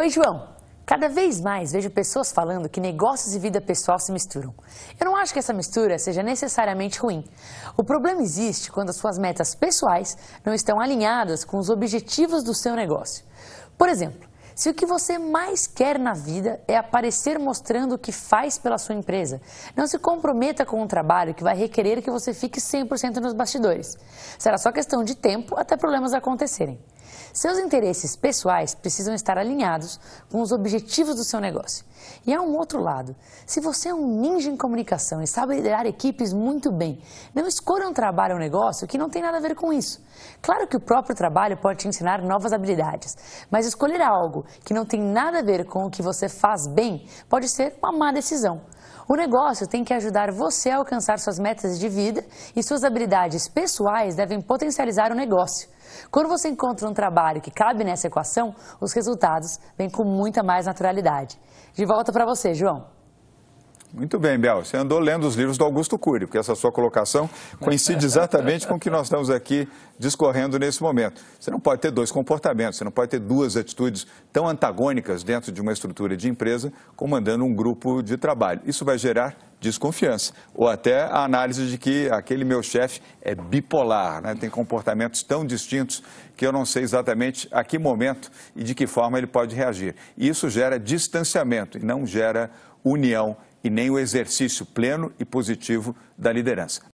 Oi, João. Cada vez mais vejo pessoas falando que negócios e vida pessoal se misturam. Eu não acho que essa mistura seja necessariamente ruim. O problema existe quando as suas metas pessoais não estão alinhadas com os objetivos do seu negócio. Por exemplo, se o que você mais quer na vida é aparecer mostrando o que faz pela sua empresa, não se comprometa com um trabalho que vai requerer que você fique 100% nos bastidores. Será só questão de tempo até problemas acontecerem. Seus interesses pessoais precisam estar alinhados com os objetivos do seu negócio. E há um outro lado. Se você é um ninja em comunicação e sabe liderar equipes muito bem, não escolha um trabalho ou um negócio que não tem nada a ver com isso. Claro que o próprio trabalho pode te ensinar novas habilidades, mas escolher algo que não tem nada a ver com o que você faz bem pode ser uma má decisão. O negócio tem que ajudar você a alcançar suas metas de vida e suas habilidades pessoais devem potencializar o negócio. Quando você encontra um trabalho que cabe nessa equação, os resultados vêm com muita mais naturalidade. De volta para você, João. Muito bem, Bel. Você andou lendo os livros do Augusto Cury, porque essa sua colocação coincide exatamente com o que nós estamos aqui discorrendo nesse momento. Você não pode ter dois comportamentos, você não pode ter duas atitudes tão antagônicas dentro de uma estrutura de empresa, comandando um grupo de trabalho. Isso vai gerar desconfiança, ou até a análise de que aquele meu chefe é bipolar, né? tem comportamentos tão distintos que eu não sei exatamente a que momento e de que forma ele pode reagir. E isso gera distanciamento e não gera união e nem o exercício pleno e positivo da liderança.